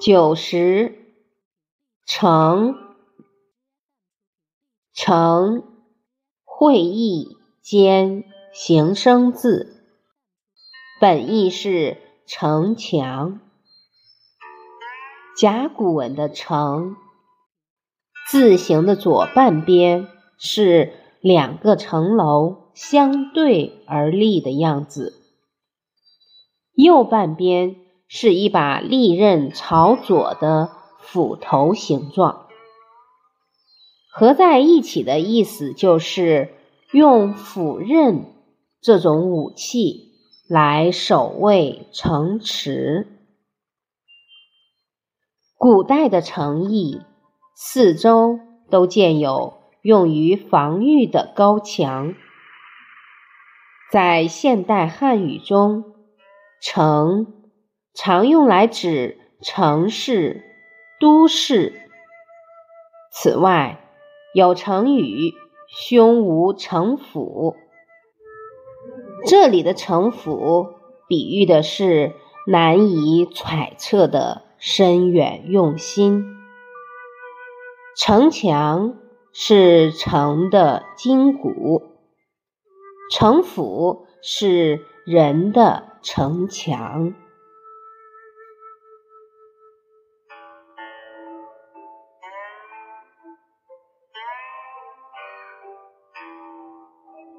九十，城，城，会意间形声字，本意是城墙。甲骨文的“城”字形的左半边是两个城楼相对而立的样子，右半边。是一把利刃朝左的斧头形状，合在一起的意思就是用斧刃这种武器来守卫城池。古代的城邑四周都建有用于防御的高墙，在现代汉语中，城。常用来指城市、都市。此外，有成语“胸无城府”，这里的城府比喻的是难以揣测的深远用心。城墙是城的筋骨，城府是人的城墙。